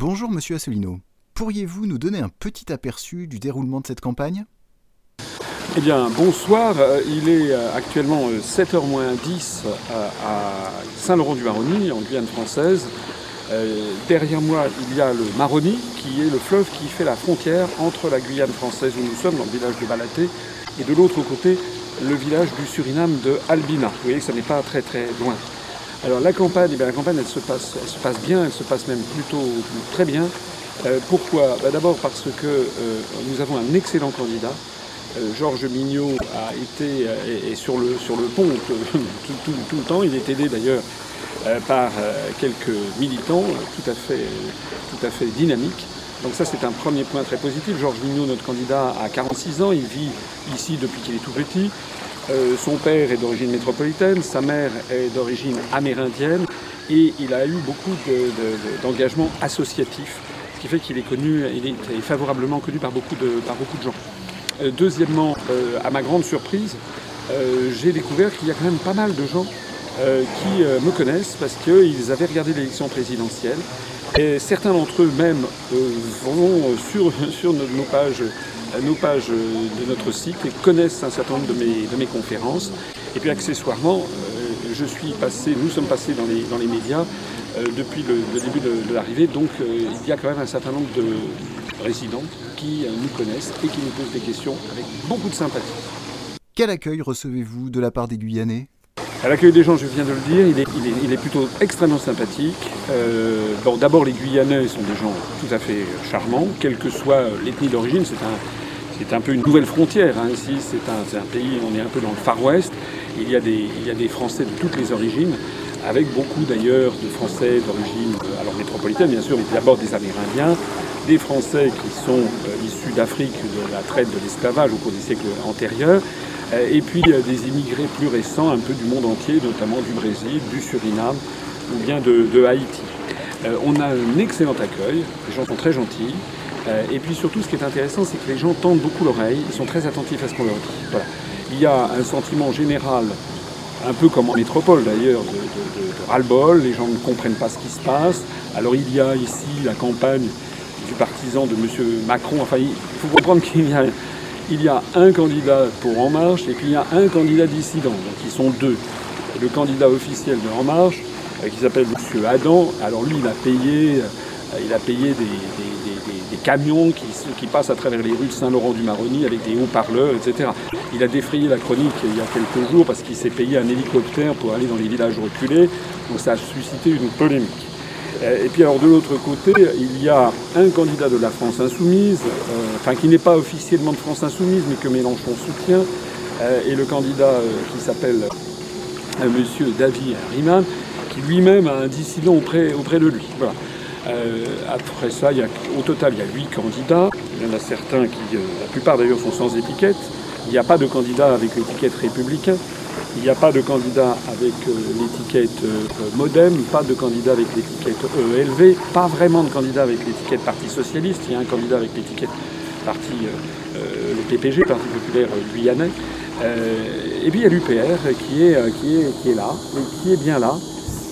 Bonjour Monsieur Asselineau. Pourriez-vous nous donner un petit aperçu du déroulement de cette campagne? Eh bien, bonsoir. Euh, il est euh, actuellement 7h euh, moins 10 à Saint-Laurent-du-Maroni, en Guyane française. Derrière moi, il y a le Maroni, qui est le fleuve qui fait la frontière entre la Guyane française où nous sommes, dans le village de Balaté, et de l'autre côté, le village du Suriname de Albina. Vous voyez que ça n'est pas très très loin. Alors la campagne, eh bien, la campagne elle se, passe, elle se passe bien, elle se passe même plutôt très bien. Euh, pourquoi? Bah, D'abord parce que euh, nous avons un excellent candidat. Euh, Georges Mignot a été est, sur, le, sur le pont tout, le temps. Il est aidé d'ailleurs par quelques militants tout à fait, tout à fait dynamiques. Donc ça c'est un premier point très positif. Georges Mignot, notre candidat, a 46 ans, il vit ici depuis qu'il est tout petit. Euh, son père est d'origine métropolitaine, sa mère est d'origine amérindienne et il a eu beaucoup d'engagement de, associatif, ce qui fait qu'il est connu, il est favorablement connu par beaucoup de, par beaucoup de gens. Euh, deuxièmement, euh, à ma grande surprise, j'ai découvert qu'il y a quand même pas mal de gens qui me connaissent parce qu'ils avaient regardé l'élection présidentielle et certains d'entre eux même vont sur, sur nos pages nos pages de notre site et connaissent un certain nombre de mes, de mes conférences. Et puis accessoirement, euh, je suis passé, nous sommes passés dans les, dans les médias euh, depuis le, début de, l'arrivée, donc euh, il y a quand même un certain nombre de résidents qui nous connaissent et qui nous posent des questions avec beaucoup de sympathie. Quel accueil recevez-vous de la part des Guyanais? L'accueil des gens, je viens de le dire, il est, plutôt extrêmement sympathique. bon, D'abord, les Guyanais sont des gens tout à fait charmants, quelle que soit l'ethnie d'origine. C'est un, c'est un peu une nouvelle frontière. Hein. Ici, c'est un, pays, on est un peu dans le Far West. Il y, a des, Français de toutes les origines, avec beaucoup d'ailleurs de Français d'origine, euh, alors métropolitaine bien sûr, mais d'abord des Amérindiens, des Français qui sont euh, issus d'Afrique, de la traite de l'esclavage au cours des siècles antérieurs, euh, et puis des immigrés plus récents, un peu du monde entier, notamment du Brésil, du Suriname ou bien de, de Haïti. on a un excellent accueil, les gens sont très gentils. Euh, et puis surtout, ce qui est intéressant, c'est que les gens tendent beaucoup l'oreille, ils sont très attentifs à ce qu'on leur dit. Il y a un sentiment général, un peu comme en métropole d'ailleurs, de, ras-le-bol, les gens ne comprennent pas ce qui se passe. Alors il y a ici la campagne du partisan de M. Macron, enfin il faut comprendre qu'il y a, il y a un candidat pour En Marche et puis il y a un candidat dissident, donc ils sont deux. Le candidat officiel de En Marche, euh, qui s'appelle M. Adam, alors lui il a payé, euh, il a payé des des, camions qui, passent à travers les rues de Saint-Laurent-du-Maroni avec des haut-parleurs, etc. Il a défrayé la chronique il y a quelques jours parce qu'il s'est payé un hélicoptère pour aller dans les villages reculés. Donc ça a suscité une polémique. Euh, et puis alors de l'autre côté, il y a un candidat de la France insoumise, euh, enfin qui n'est pas officiellement de France insoumise, mais que Mélenchon soutient, euh, et le candidat qui s'appelle Monsieur David Riemann, qui lui-même a un dissident auprès, de lui. Voilà. Après ça, au total, il y a huit candidats. Il y en a certains qui, la plupart d'ailleurs, sont sans étiquette. Il n'y a pas de candidat avec l'étiquette républicain. Il n'y a pas de candidat avec euh, l'étiquette Modem, pas de candidat avec l'étiquette ELV, pas vraiment de candidat avec l'étiquette Parti Socialiste. Il y a un candidat avec l'étiquette Parti, le PPG, Parti Populaire Guyanais. et puis il y a l'UPR qui est, qui, est, qui est là, et qui est bien là,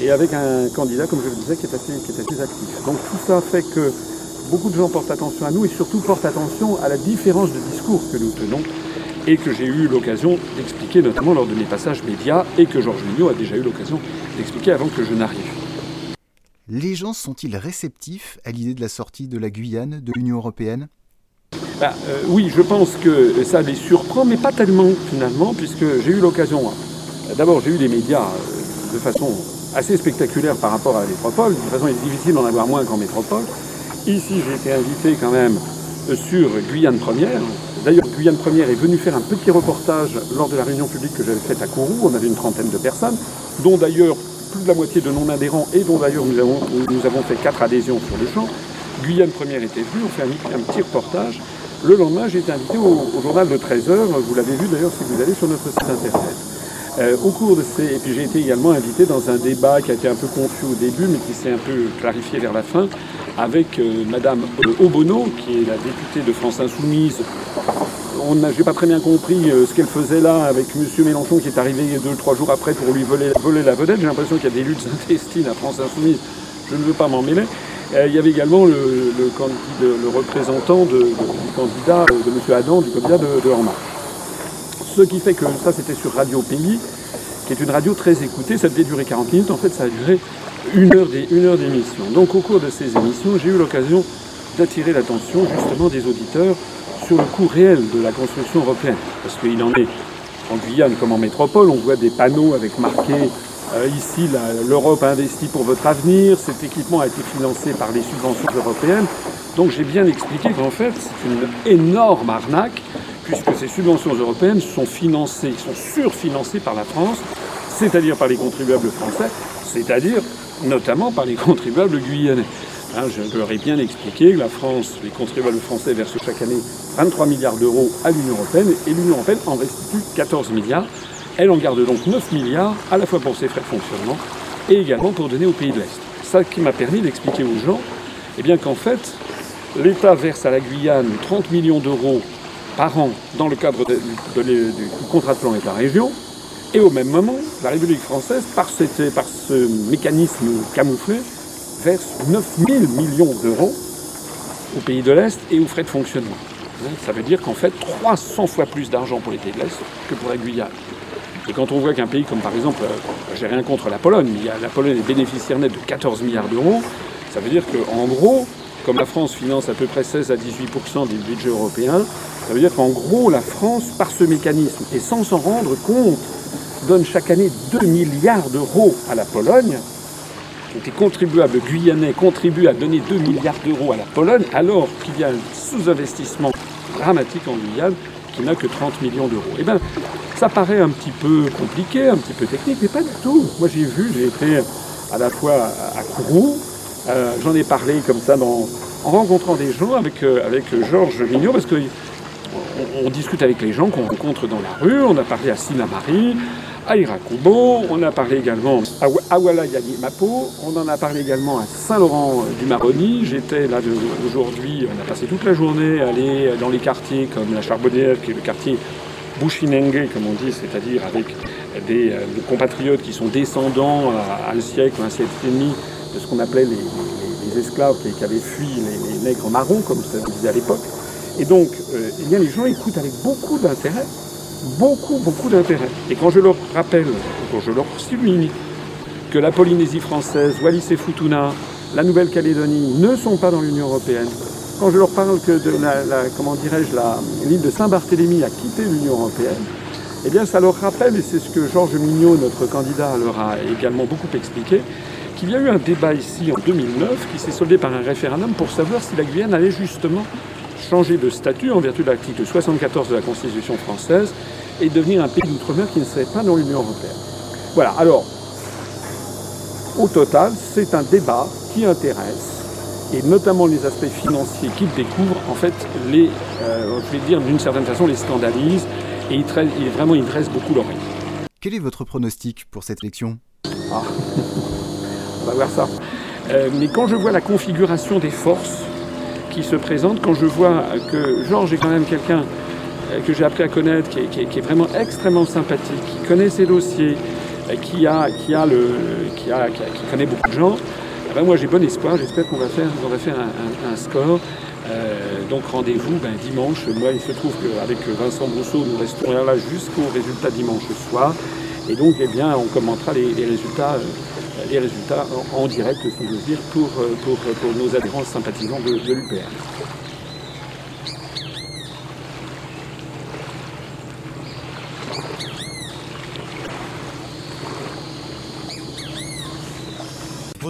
et avec un candidat, comme je le disais, qui est, assez, qui est assez actif. Donc tout ça fait que beaucoup de gens portent attention à nous et surtout portent attention à la différence de discours que nous tenons et que j'ai eu l'occasion d'expliquer notamment lors de mes passages médias et que Georges Mignot a déjà eu l'occasion d'expliquer avant que je n'arrive. Les gens sont-ils réceptifs à l'idée de la sortie de la Guyane de l'Union européenne? Bah, euh, Oui, je pense que ça les surprend, mais pas tellement finalement, puisque j'ai eu l'occasion. D'abord, j'ai eu des médias euh, de façon assez spectaculaire par rapport à la métropole. De toute façon, il est difficile d'en avoir moins qu'en métropole. Ici, j'ai été invité quand même sur Guyane Première. D'ailleurs, Guyane Première est venue faire un petit reportage lors de la réunion publique que j'avais faite à Kourou. On avait une trentaine de personnes, dont d'ailleurs plus de la moitié de non-adhérents et dont d'ailleurs nous avons, fait quatre adhésions sur le champ. Guyane Première était venue, on fait un, petit reportage. Le lendemain, j'ai été invité au, journal de 13h. Vous l'avez vu d'ailleurs si vous allez sur notre site internet. Euh, au cours de ces... Et puis j'ai été également invité dans un débat qui a été un peu confus au début, mais qui s'est un peu clarifié vers la fin, avec euh, Madame Obono, qui est la députée de France Insoumise. On n'a, pas très bien compris euh, ce qu'elle faisait là avec Monsieur Mélenchon qui est arrivé deux, trois jours après pour lui voler, la vedette. J'ai l'impression qu'il y a des luttes intestines à France Insoumise. Je ne veux pas m'en mêler. Euh, il y avait également le, représentant du candidat, de M. Adam, du candidat de, de Ce qui fait que ça, c'était sur Radio Pays, qui est une radio très écoutée. Ça devait durer 40 minutes. En fait, ça a duré une heure d'émission. Donc, au cours de ces émissions, j'ai eu l'occasion d'attirer l'attention justement des auditeurs sur le coût réel de la construction européenne. Parce qu'il en est en Guyane comme en métropole, on voit des panneaux avec marqué euh, ici l'Europe a pour votre avenir, cet équipement a été financé par les subventions européennes. Donc j'ai bien expliqué qu'en fait c'est une énorme arnaque puisque ces subventions européennes sont financées, sont surfinancées par la France, c'est-à-dire par les contribuables français, c'est-à-dire notamment par les contribuables guyanais. Hein, je leur ai bien expliqué que la France, les contribuables français versent chaque année 23 milliards d'euros à l'Union européenne et l'Union européenne en restitue 14 milliards. Elle en garde donc 9 milliards à la fois pour ses frais de fonctionnement et également pour donner aux pays de l'Est. Ça qui m'a permis d'expliquer aux gens eh qu'en fait, l'État verse à la Guyane 30 millions d'euros par an dans le cadre du contrat de plan État-région, et au même moment, la République française, par ce mécanisme camouflé, verse 9 000 millions d'euros aux pays de l'Est et aux frais de fonctionnement. Ça veut dire qu'en fait, 300 fois plus d'argent pour les pays de l'Est que pour la Guyane. Et quand on voit qu'un pays comme par exemple, euh, j'ai rien contre la Pologne, mais la Pologne est bénéficiaire net de 14 milliards d'euros, ça veut dire qu'en gros, comme la France finance à peu près 16 à 18 des budgets européens, ça veut dire qu'en gros, la France, par ce mécanisme, et sans s'en rendre compte, donne chaque année 2 milliards d'euros à la Pologne, les contribuables guyanais contribuent à donner 2 milliards d'euros à la Pologne, alors qu'il y a un sous-investissement dramatique en Guyane qui n'a que 30 millions d'euros. Eh bien, ça paraît un petit peu compliqué, un petit peu technique, mais pas du tout. Moi, j'ai vu, j'ai été à la fois à Kourou, euh, j'en ai parlé comme ça en rencontrant des gens avec, euh, Georges Mignot, parce que on, discute avec les gens qu'on rencontre dans la rue, on a parlé à Sinamari, à Irakubo, on a parlé également à Awala Mapo, on en a parlé également à Saint-Laurent du Maroni. J'étais là aujourd'hui, on a passé toute la journée à aller dans les quartiers comme la Charbonnière, qui est le quartier Bushinenge, comme on dit, c'est-à-dire avec des, euh, compatriotes qui sont descendants à, un siècle, un siècle et demi de ce qu'on appelait les, esclaves qui, avaient fui les, nègres marrons, comme se disait à l'époque. Et donc, euh, eh bien, les gens écoutent avec beaucoup d'intérêt beaucoup, beaucoup d'intérêt. Et quand je leur rappelle, quand je leur souligne que la Polynésie française, Wallis et Futuna, la Nouvelle-Calédonie ne sont pas dans l'Union européenne, quand je leur parle que de la, comment dirais-je, l'île de Saint-Barthélemy a quitté l'Union européenne, eh bien ça leur rappelle, et c'est ce que Georges Mignot, notre candidat, leur a également beaucoup expliqué, qu'il y a eu un débat ici en 2009 qui s'est soldé par un référendum pour savoir si la Guyane allait justement changer de statut en vertu de l'article 74 de la Constitution française et devenir un pays d'outre-mer qui ne serait pas dans l'Union européenne. Voilà, alors, au total, c'est un débat qui intéresse, et notamment les aspects financiers qu'il découvre, en fait, les, euh, je vais dire d'une certaine façon, les scandalise, et il, il vraiment, il dresse beaucoup l'oreille. Quel est votre pronostic pour cette élection? Ah. On va voir ça. Euh, mais quand je vois la configuration des forces qui se présentent, quand je vois que Georges est quand même quelqu'un euh, que j'ai appris à connaître, qui est, vraiment extrêmement sympathique, qui connaît ses dossiers, euh, qui, a, qui, a le, qui, a, qui, connaît beaucoup de gens, eh ben moi j'ai bon espoir, j'espère qu'on va faire, on va faire un, score. Euh, donc rendez-vous ben, dimanche. Moi il se trouve qu'avec Vincent Brousseau, nous restons là jusqu'au résultat dimanche soir. Et donc eh bien, on commentera les, résultats, les résultats en, direct, si j'ose dire, pour, pour, nos adhérents sympathisants de l'UPR.